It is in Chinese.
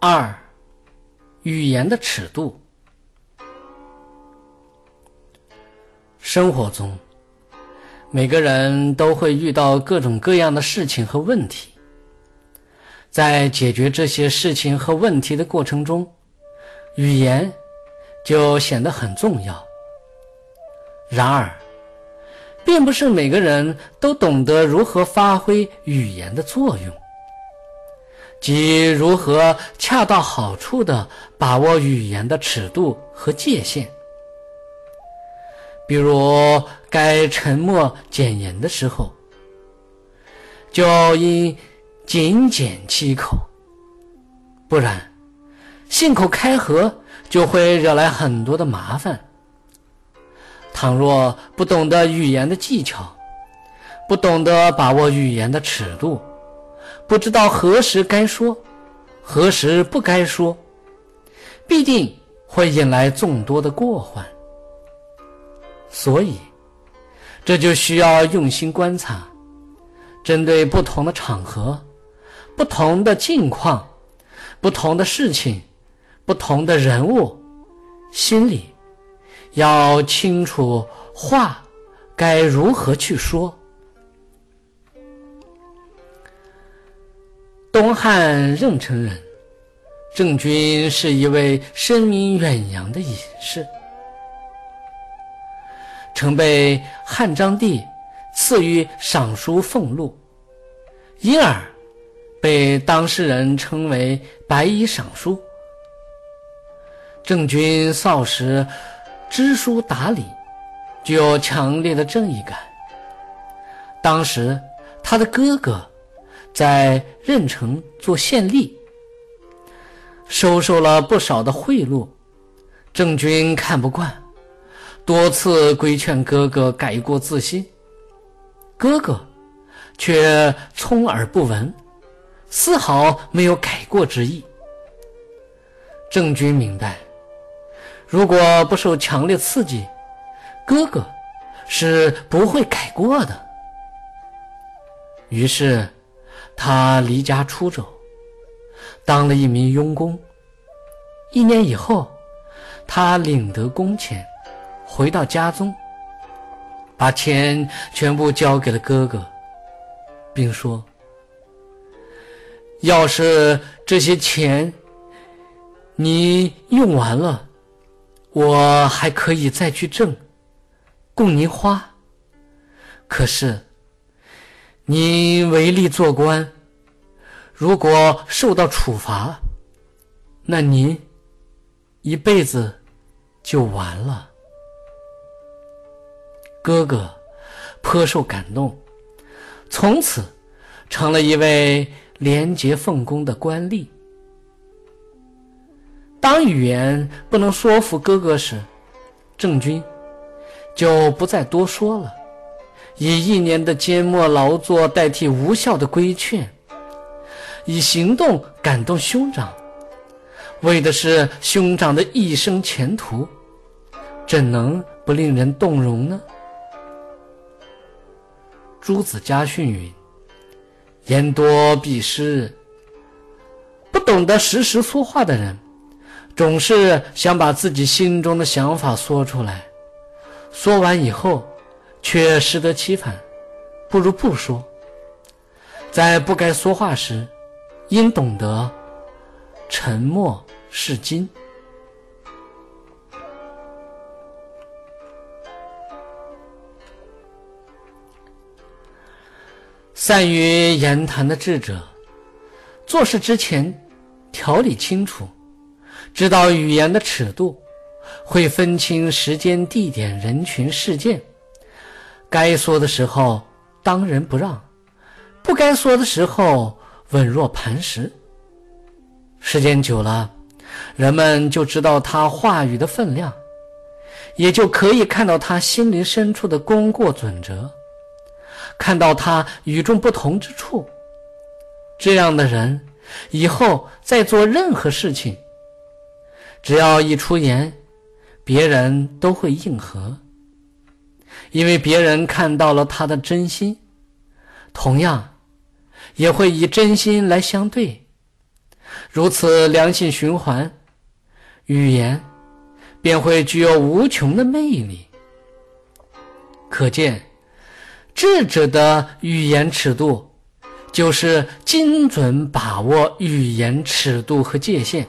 二、语言的尺度。生活中，每个人都会遇到各种各样的事情和问题，在解决这些事情和问题的过程中，语言就显得很重要。然而，并不是每个人都懂得如何发挥语言的作用，即如何恰到好处地把握语言的尺度和界限。比如，该沉默简言的时候，就应紧减七口，不然，信口开河就会惹来很多的麻烦。倘若不懂得语言的技巧，不懂得把握语言的尺度，不知道何时该说，何时不该说，必定会引来众多的过患。所以，这就需要用心观察，针对不同的场合、不同的境况、不同的事情、不同的人物，心里要清楚话该如何去说。东汉任城人郑君是一位声名远扬的隐士。曾被汉章帝赐予尚书俸禄，因而被当事人称为“白衣尚书”。郑君少时知书达理，具有强烈的正义感。当时他的哥哥在任城做县吏，收受了不少的贿赂，郑君看不惯。多次规劝哥哥改过自新，哥哥却充耳不闻，丝毫没有改过之意。郑军明白，如果不受强烈刺激，哥哥是不会改过的。于是，他离家出走，当了一名佣工。一年以后，他领得工钱。回到家中，把钱全部交给了哥哥，并说：“要是这些钱你用完了，我还可以再去挣，供您花。可是您违例做官，如果受到处罚，那您一辈子就完了。”哥哥颇受感动，从此成了一位廉洁奉公的官吏。当语言不能说服哥哥时，郑军就不再多说了，以一年的缄默劳作代替无效的规劝，以行动感动兄长，为的是兄长的一生前途，怎能不令人动容呢？朱子家训云：“言多必失。”不懂得时时说话的人，总是想把自己心中的想法说出来，说完以后却适得其反，不如不说。在不该说话时，应懂得沉默是金。善于言谈的智者，做事之前条理清楚，知道语言的尺度，会分清时间、地点、人群、事件。该说的时候当仁不让，不该说的时候稳若磐石。时间久了，人们就知道他话语的分量，也就可以看到他心灵深处的功过准则。看到他与众不同之处，这样的人以后再做任何事情，只要一出言，别人都会应和，因为别人看到了他的真心，同样也会以真心来相对。如此良性循环，语言便会具有无穷的魅力。可见，智者的语言尺度，就是精准把握语言尺度和界限。